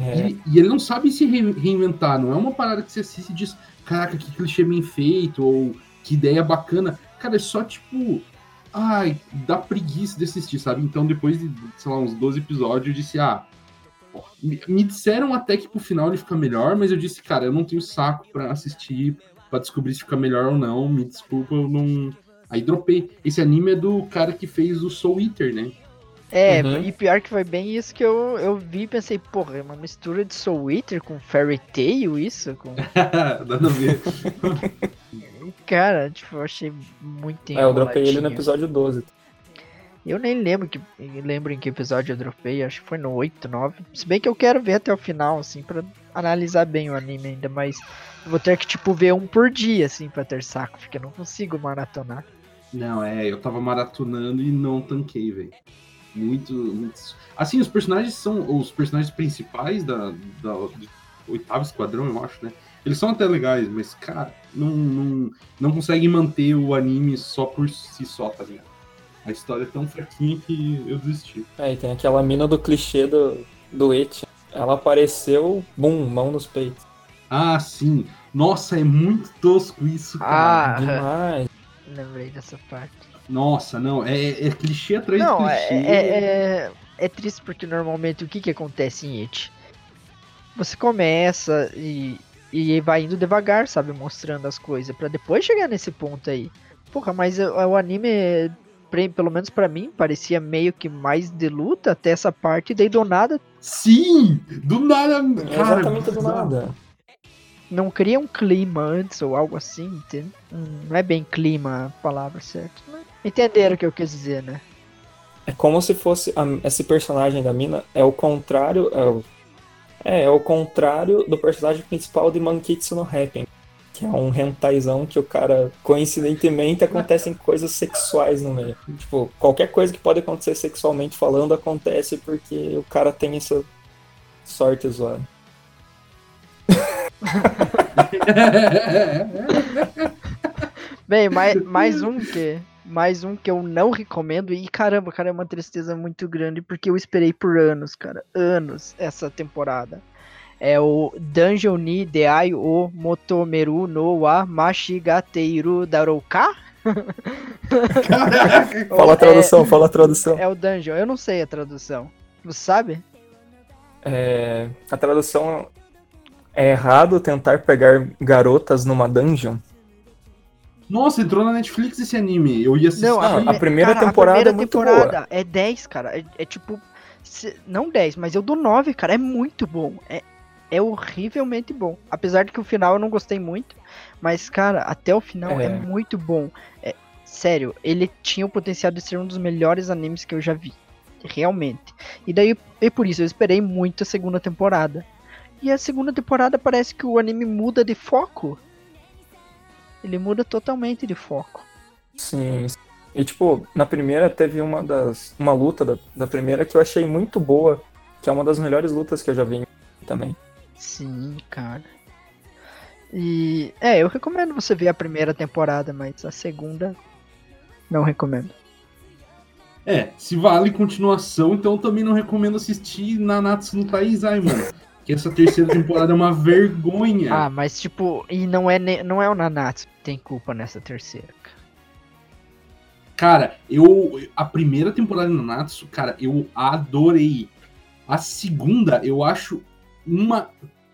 É. E, e, ele não sabe se reinventar, não é uma parada que você assiste e diz, caraca, que clichê bem feito, ou que ideia bacana. Cara, é só tipo, ai, dá preguiça de assistir, sabe? Então depois de, sei lá, uns 12 episódios, eu disse, ah, me, me disseram até que pro final ele fica melhor, mas eu disse, cara, eu não tenho saco para assistir, para descobrir se fica melhor ou não, me desculpa, eu não... Aí dropei. Esse anime é do cara que fez o Soul Eater, né? É, uhum. e pior que foi bem isso que eu, eu vi e pensei, porra, é uma mistura de Soul Eater com Fairy Tail, isso? Com... A ver. Cara, tipo, eu achei muito É, eu dropei ele no episódio 12. Eu nem lembro que lembro em que episódio eu dropei, acho que foi no 8, 9. Se bem que eu quero ver até o final, assim, para analisar bem o anime ainda, mas vou ter que, tipo, ver um por dia, assim, pra ter saco, porque eu não consigo maratonar. Não, é, eu tava maratonando e não tanquei, velho. Muito, muito. Assim, os personagens são. Os personagens principais da, da do oitavo esquadrão, eu acho, né? Eles são até legais, mas, cara, não, não, não conseguem manter o anime só por si só, tá ligado? A história é tão fraquinha que eu desisti. É, e tem aquela mina do clichê do, do Et. Ela apareceu, bum, mão nos peitos. Ah, sim. Nossa, é muito tosco isso, cara. Ah, demais. Lembrei dessa parte. Nossa, não, é, é clichê atrás não, de clichê. É, é, é, é, triste porque normalmente o que, que acontece em It? Você começa e, e vai indo devagar, sabe? Mostrando as coisas, para depois chegar nesse ponto aí. Porra, mas o, o anime, pelo menos para mim, parecia meio que mais de luta até essa parte, e daí do nada. Sim! Do nada! Cara, exatamente do nada não cria um clima antes ou algo assim, entende? Hum, não é bem clima a palavra certa. Né? Entenderam o que eu quis dizer, né? É como se fosse a, esse personagem da mina é o contrário, é o, é, é o contrário do personagem principal de Mankitsu no Happen, que é um hentaizão que o cara coincidentemente acontecem coisas sexuais no meio. Tipo, qualquer coisa que pode acontecer sexualmente falando acontece porque o cara tem essa sorte zoada. Bem, mais, mais um que mais um que eu não recomendo e caramba, cara, é uma tristeza muito grande porque eu esperei por anos, cara, anos essa temporada. É o Dungeon ni Deai o Motomeru no wa Mashigateiru Darouka? fala a tradução, é, fala a tradução. É o Dungeon, eu não sei a tradução. Você sabe? É, a tradução é errado tentar pegar garotas numa dungeon? Nossa, entrou na Netflix esse anime. Eu ia assistir. Não, a, a primeira cara, temporada a primeira é muito temporada boa. é 10, cara. É, é, tipo. Não 10, mas eu dou 9, cara. É muito bom. É, é horrivelmente bom. Apesar de que o final eu não gostei muito. Mas, cara, até o final é, é muito bom. É, sério, ele tinha o potencial de ser um dos melhores animes que eu já vi. Realmente. E daí, e por isso, eu esperei muito a segunda temporada. E a segunda temporada parece que o anime muda de foco. Ele muda totalmente de foco. Sim. E tipo, na primeira teve uma das. uma luta da, da primeira que eu achei muito boa. Que é uma das melhores lutas que eu já vi também. Sim, cara. E. É, eu recomendo você ver a primeira temporada, mas a segunda. Não recomendo. É, se vale continuação, então também não recomendo assistir Nanatsu no Taizai, mano que essa terceira temporada é uma vergonha. Ah, mas tipo, e não é, não é o Nanatsu que tem culpa nessa terceira. Cara, eu. A primeira temporada de Nanatsu, cara, eu adorei. A segunda, eu acho uma.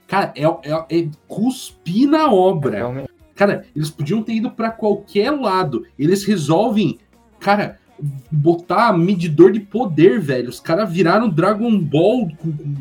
Cara, é, é, é cuspir na obra. Cara, eles podiam ter ido para qualquer lado. Eles resolvem, cara, botar medidor de poder, velho. Os caras viraram Dragon Ball com, com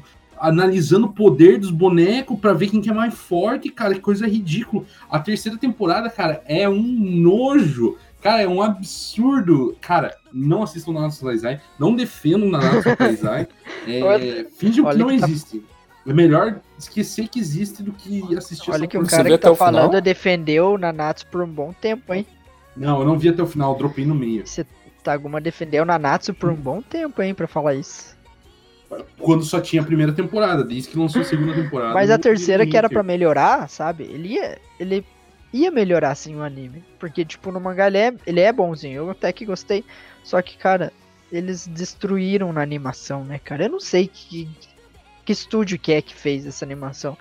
analisando o poder dos bonecos para ver quem que é mais forte, cara, que coisa ridícula. A terceira temporada, cara, é um nojo. Cara, é um absurdo. Cara, não assistam Nanatsu Taizai, não defendam Nanatsu Taizai. É, finge que não tá... existe. É melhor esquecer que existe do que assistir Olha que o cara que tá falando final? defendeu Nanatsu por um bom tempo, hein? Não, eu não vi até o final, eu dropei no meio. Você tá alguma defendeu Nanatsu por um bom tempo, hein, pra falar isso quando só tinha a primeira temporada, desde que lançou a segunda temporada. Mas a terceira que era para melhorar, sabe? Ele ia, ele ia melhorar assim o anime, porque tipo no mangá ele é, ele é bonzinho, eu até que gostei, só que cara, eles destruíram na animação, né, cara? Eu não sei que que estúdio que é que fez essa animação,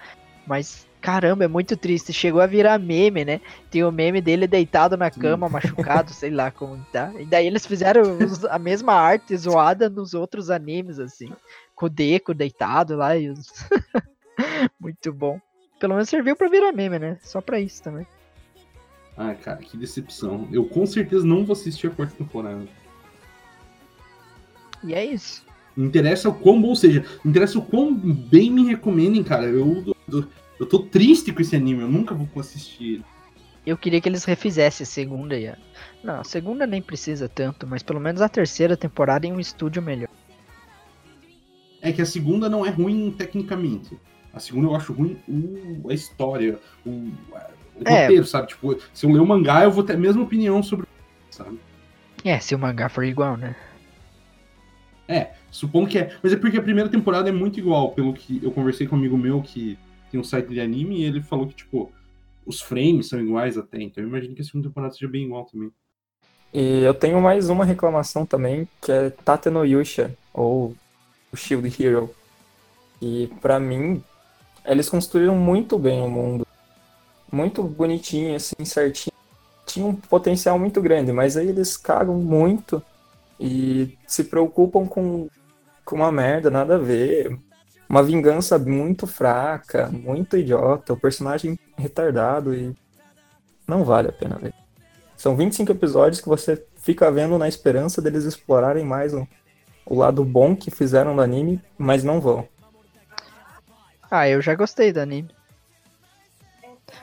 mas caramba, é muito triste. Chegou a virar meme, né? Tem o meme dele deitado na cama, machucado, sei lá como tá. E daí eles fizeram a mesma arte zoada nos outros animes, assim com o Deco deitado lá e os... Muito bom. Pelo menos serviu pra virar meme, né? Só pra isso também. Ah, cara, que decepção. Eu com certeza não vou assistir a quarta temporada. E é isso. Interessa o quão bom seja, interessa o quão bem me recomendem, cara. Eu, eu, eu tô triste com esse anime, eu nunca vou assistir. Eu queria que eles refizessem a segunda e a... Não, a segunda nem precisa tanto, mas pelo menos a terceira temporada em um estúdio melhor. É que a segunda não é ruim tecnicamente. A segunda eu acho ruim o, a história, o, o é. roteiro, sabe? Tipo, se eu ler o mangá, eu vou ter a mesma opinião sobre. Sabe? É, se o mangá for igual, né? É, suponho que é. Mas é porque a primeira temporada é muito igual, pelo que eu conversei com um amigo meu que tem um site de anime e ele falou que, tipo, os frames são iguais até. Então eu imagino que a segunda temporada seja bem igual também. E eu tenho mais uma reclamação também, que é Tate no Yusha, ou o Shield Hero. E para mim, eles construíram muito bem o mundo. Muito bonitinho, assim, certinho. Tinha um potencial muito grande, mas aí eles cagam muito e se preocupam com, com uma merda, nada a ver. Uma vingança muito fraca, muito idiota, o personagem retardado e não vale a pena ver. São 25 episódios que você fica vendo na esperança deles explorarem mais o, o lado bom que fizeram do anime, mas não vão. Ah, eu já gostei do anime.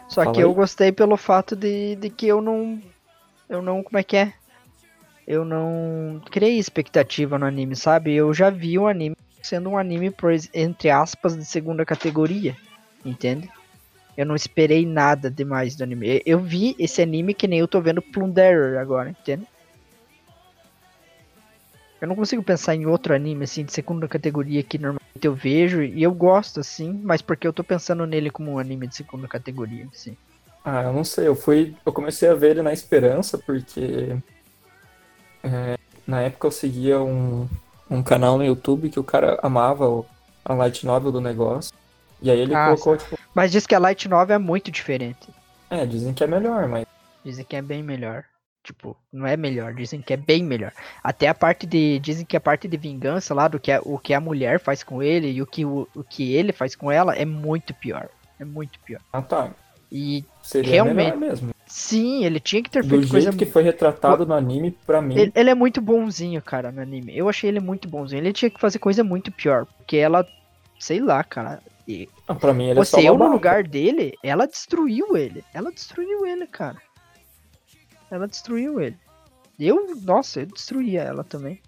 Só Fala que aí. eu gostei pelo fato de, de que eu não. Eu não. Como é que é? Eu não criei expectativa no anime, sabe? Eu já vi o anime sendo um anime, entre aspas, de segunda categoria. Entende? Eu não esperei nada demais do anime. Eu vi esse anime que nem eu tô vendo Plunderer agora, entende? Eu não consigo pensar em outro anime assim de segunda categoria que normalmente eu vejo e eu gosto assim, mas porque eu tô pensando nele como um anime de segunda categoria, assim. Ah, eu não sei, eu fui, eu comecei a ver ele na esperança porque é, na época eu seguia um, um canal no YouTube que o cara amava o, a light novel do negócio. E aí ele ah, colocou, tipo. Mas diz que a Light Novel é muito diferente. É, dizem que é melhor, mas. Dizem que é bem melhor. Tipo, não é melhor, dizem que é bem melhor. Até a parte de. Dizem que a parte de vingança lá, do que a, o que a mulher faz com ele e o que, o, o que ele faz com ela é muito pior. É muito pior. Ah tá. E Seria realmente. mesmo. Sim, ele tinha que ter feito Do coisa. jeito que foi retratado no anime, pra mim. Ele, ele, é muito bonzinho, cara, no anime. Eu achei ele muito bonzinho. Ele tinha que fazer coisa muito pior. Porque ela. Sei lá, cara. E ah, pra mim ele Você, é eu no lugar dele, ela destruiu ele. Ela destruiu ele, cara. Ela destruiu ele. Eu, nossa, eu destruía ela também.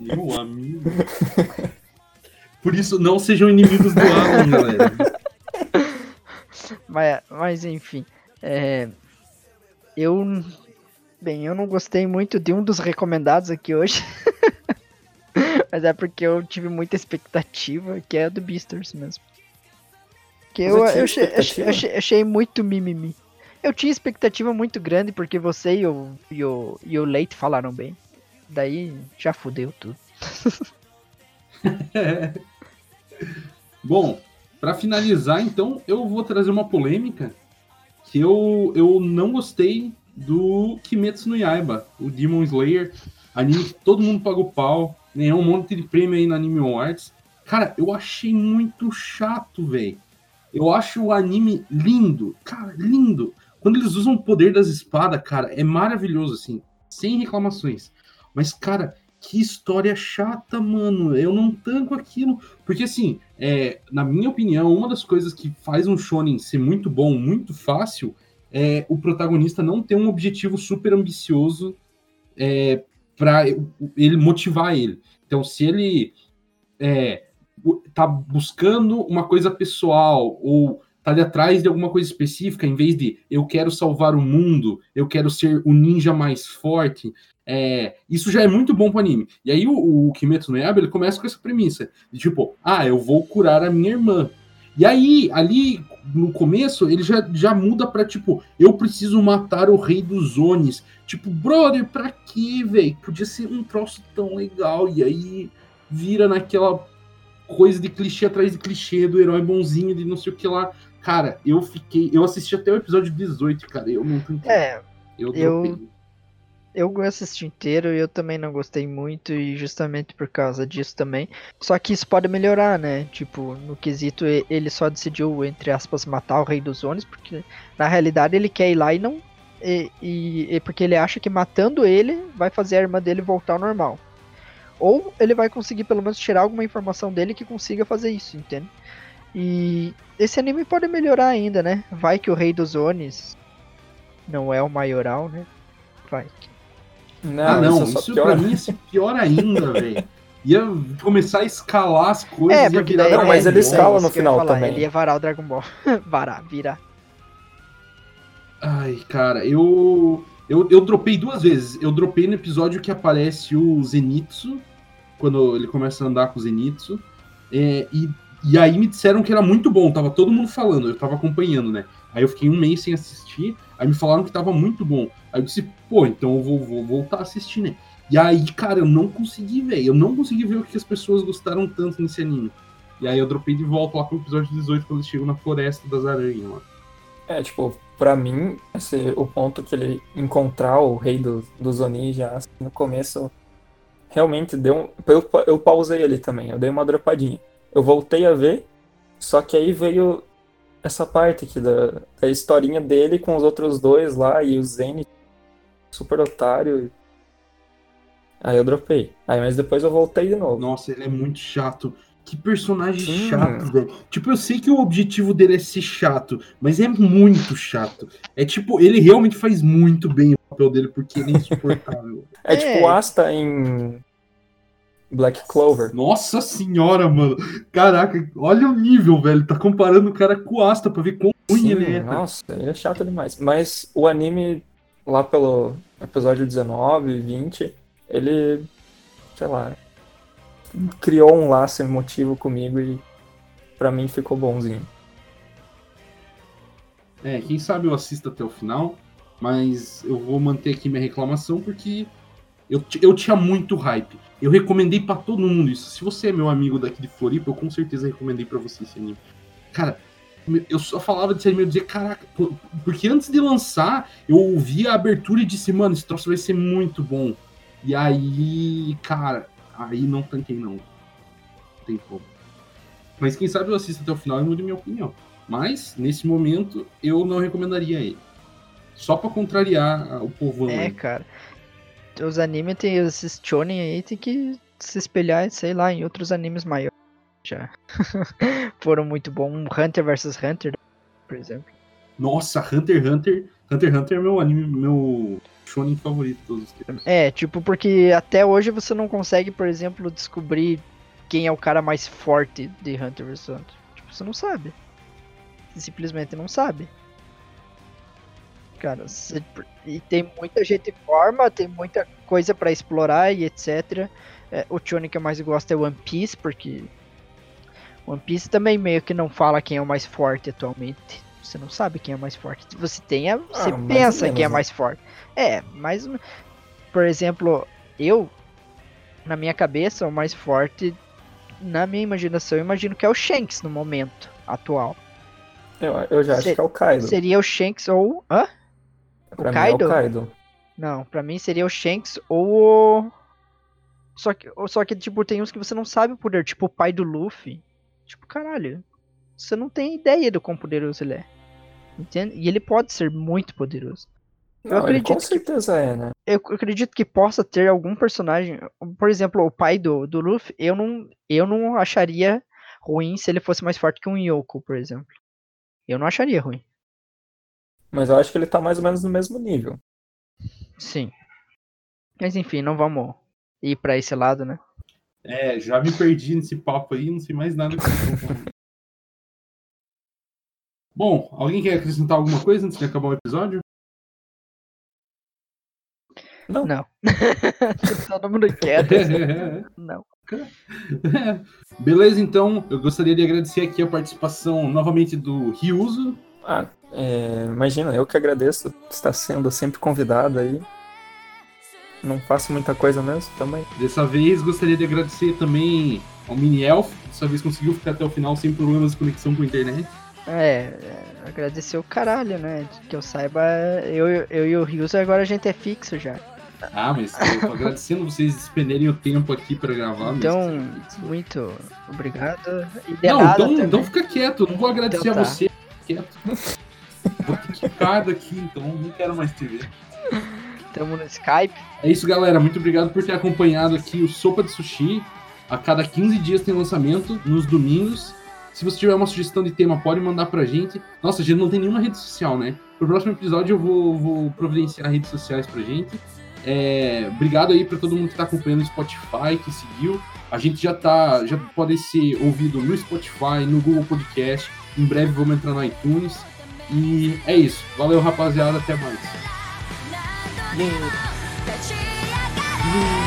Meu amigo. Por isso, não sejam inimigos do Alan, galera. Mas, mas, enfim. É, eu. Bem, eu não gostei muito de um dos recomendados aqui hoje. Mas é porque eu tive muita expectativa, que é do Beasters mesmo. Que eu, eu, achei, achei, achei, achei, muito mimimi. Eu tinha expectativa muito grande porque você e o, e o, e o Leite falaram bem. Daí já fudeu tudo. Bom, para finalizar, então, eu vou trazer uma polêmica que eu, eu não gostei do Kimetsu no Yaiba, o Demon Slayer, anime que todo mundo pagou pau, ganhou um monte de prêmio aí na Anime Awards. Cara, eu achei muito chato, velho. Eu acho o anime lindo, cara, lindo. Quando eles usam o poder das espadas, cara, é maravilhoso, assim, sem reclamações. Mas, cara, que história chata, mano. Eu não tanco aquilo. Porque, assim, é, na minha opinião, uma das coisas que faz um shonen ser muito bom, muito fácil, é o protagonista não ter um objetivo super ambicioso é, para ele motivar ele. Então, se ele é, tá buscando uma coisa pessoal ou tá ali atrás de alguma coisa específica, em vez de eu quero salvar o mundo, eu quero ser o ninja mais forte, é, isso já é muito bom pro anime. E aí o, o Kimetsu no Yaiba, ele começa com essa premissa, de tipo, ah, eu vou curar a minha irmã. E aí, ali no começo, ele já, já muda pra tipo, eu preciso matar o rei dos Onis. Tipo, brother, pra quê, velho? Podia ser um troço tão legal. E aí vira naquela coisa de clichê atrás de clichê do herói bonzinho, de não sei o que lá. Cara, eu fiquei. Eu assisti até o episódio 18, cara. Eu não entendi. É. Eu, eu, eu assisti inteiro e eu também não gostei muito, e justamente por causa disso também. Só que isso pode melhorar, né? Tipo, no quesito, ele só decidiu, entre aspas, matar o Rei dos Onis, porque na realidade ele quer ir lá e não. E, e, e, porque ele acha que matando ele vai fazer a irmã dele voltar ao normal. Ou ele vai conseguir pelo menos tirar alguma informação dele que consiga fazer isso, entende? E esse anime pode melhorar ainda, né? Vai que o Rei dos Onis não é o maioral, né? Vai. Não, ah, não, isso, isso pra mim ia ser pior ainda, velho. Ia começar a escalar as coisas. É, porque daí, não, mas ele escala no final falar, também. Ele ia varar o Dragon Ball. varar, virar. Ai, cara, eu, eu. Eu dropei duas vezes. Eu dropei no episódio que aparece o Zenitsu, quando ele começa a andar com o Zenitsu. É, e e aí me disseram que era muito bom, tava todo mundo falando, eu tava acompanhando, né? Aí eu fiquei um mês sem assistir, aí me falaram que tava muito bom. Aí eu disse, pô, então eu vou, vou voltar a assistir, né? E aí, cara, eu não consegui ver, eu não consegui ver o que as pessoas gostaram tanto nesse anime. E aí eu dropei de volta lá pro episódio 18, quando eles chegam na floresta das aranhas lá. É, tipo, pra mim, esse, o ponto que ele encontrar o rei do, dos já assim, no começo, realmente deu um, eu, eu pausei ali também, eu dei uma dropadinha eu voltei a ver, só que aí veio essa parte aqui da, da historinha dele com os outros dois lá e o Zenith, super otário. Aí eu dropei. Aí, mas depois eu voltei de novo. Nossa, ele é muito chato. Que personagem Sim. chato, velho. Tipo, eu sei que o objetivo dele é ser chato, mas é muito chato. É tipo, ele realmente faz muito bem o papel dele, porque ele é insuportável. é, é tipo Asta em Black Clover. Nossa senhora, mano. Caraca, olha o nível, velho. Tá comparando o cara com o Asta pra ver quão ruim ele é. Nossa, ele é chato demais. Mas o anime, lá pelo episódio 19, 20, ele, sei lá, criou um laço emotivo comigo e pra mim ficou bonzinho. É, quem sabe eu assisto até o final, mas eu vou manter aqui minha reclamação porque eu, eu tinha muito hype. Eu recomendei para todo mundo isso. Se você é meu amigo daqui de Floripa, eu com certeza recomendei para você esse anime. Cara, eu só falava desse anime, eu dizia, caraca, porque antes de lançar, eu ouvi a abertura e disse, mano, esse troço vai ser muito bom. E aí, cara, aí não tanquei não. Não tem como. Mas quem sabe eu assisto até o final e mude minha opinião. Mas, nesse momento, eu não recomendaria ele. Só para contrariar o povão. É, cara os animes tem esses shonen aí, tem que se espelhar, sei lá, em outros animes maiores. Já foram muito bons. Hunter vs Hunter, por exemplo. Nossa, Hunter x Hunter. Hunter x Hunter é meu anime, meu shonen favorito de todos os tempos. É, tipo, porque até hoje você não consegue, por exemplo, descobrir quem é o cara mais forte de Hunter vs Hunter. Tipo, você não sabe. Você simplesmente não sabe cara. E tem muita gente forma, tem muita coisa para explorar e etc. É, o Johnny que eu mais gosto é One Piece, porque One Piece também meio que não fala quem é o mais forte atualmente. Você não sabe quem é o mais forte. Você tem a, você ah, pensa quem é né? mais forte. É, mas por exemplo, eu na minha cabeça o mais forte na minha imaginação, eu imagino que é o Shanks no momento atual. Eu, eu já acho que é o Kaido. Seria o Shanks ou. Hã? Pra o Kaido? É o Kaido? Não, pra mim seria o Shanks ou o. Só que, só que, tipo, tem uns que você não sabe o poder, tipo o pai do Luffy. Tipo, caralho. Você não tem ideia do quão poderoso ele é. Entende? E ele pode ser muito poderoso. Eu não, acredito com certeza que, é, né? Eu acredito que possa ter algum personagem. Por exemplo, o pai do, do Luffy, eu não, eu não acharia ruim se ele fosse mais forte que um Yoko, por exemplo. Eu não acharia ruim. Mas eu acho que ele tá mais ou menos no mesmo nível. Sim. Mas enfim, não vamos ir para esse lado, né? É, já me perdi nesse papo aí, não sei mais nada. Bom, alguém quer acrescentar alguma coisa antes de acabar o episódio? Não. Não. Todo mundo quer. Não. Beleza, então, eu gostaria de agradecer aqui a participação novamente do Ryuzo. Ah, é, imagina, eu que agradeço estar sendo sempre convidado aí. Não faço muita coisa mesmo também. Dessa vez gostaria de agradecer também ao Mini Elf, que dessa vez conseguiu ficar até o final sem problemas de conexão com a internet. É, é agradecer o caralho, né? Que eu saiba, eu, eu e o Rios agora a gente é fixo já. Ah, mas eu tô agradecendo vocês despenderem o tempo aqui para gravar. Então, muito obrigado. não, então, então fica quieto, não vou agradecer então, tá. a você. Quieto. Vou quicar daqui, então não quero mais te ver. Tamo no Skype. É isso, galera. Muito obrigado por ter acompanhado aqui o Sopa de Sushi. A cada 15 dias tem lançamento, nos domingos. Se você tiver uma sugestão de tema, pode mandar pra gente. Nossa, a gente não tem nenhuma rede social, né? Pro próximo episódio eu vou, vou providenciar redes sociais pra gente. É, obrigado aí para todo mundo que tá acompanhando o Spotify, que seguiu. A gente já tá, já pode ser ouvido no Spotify, no Google Podcast. Em breve vamos entrar no iTunes. E é isso. Valeu, rapaziada. Até mais. Yeah. Yeah.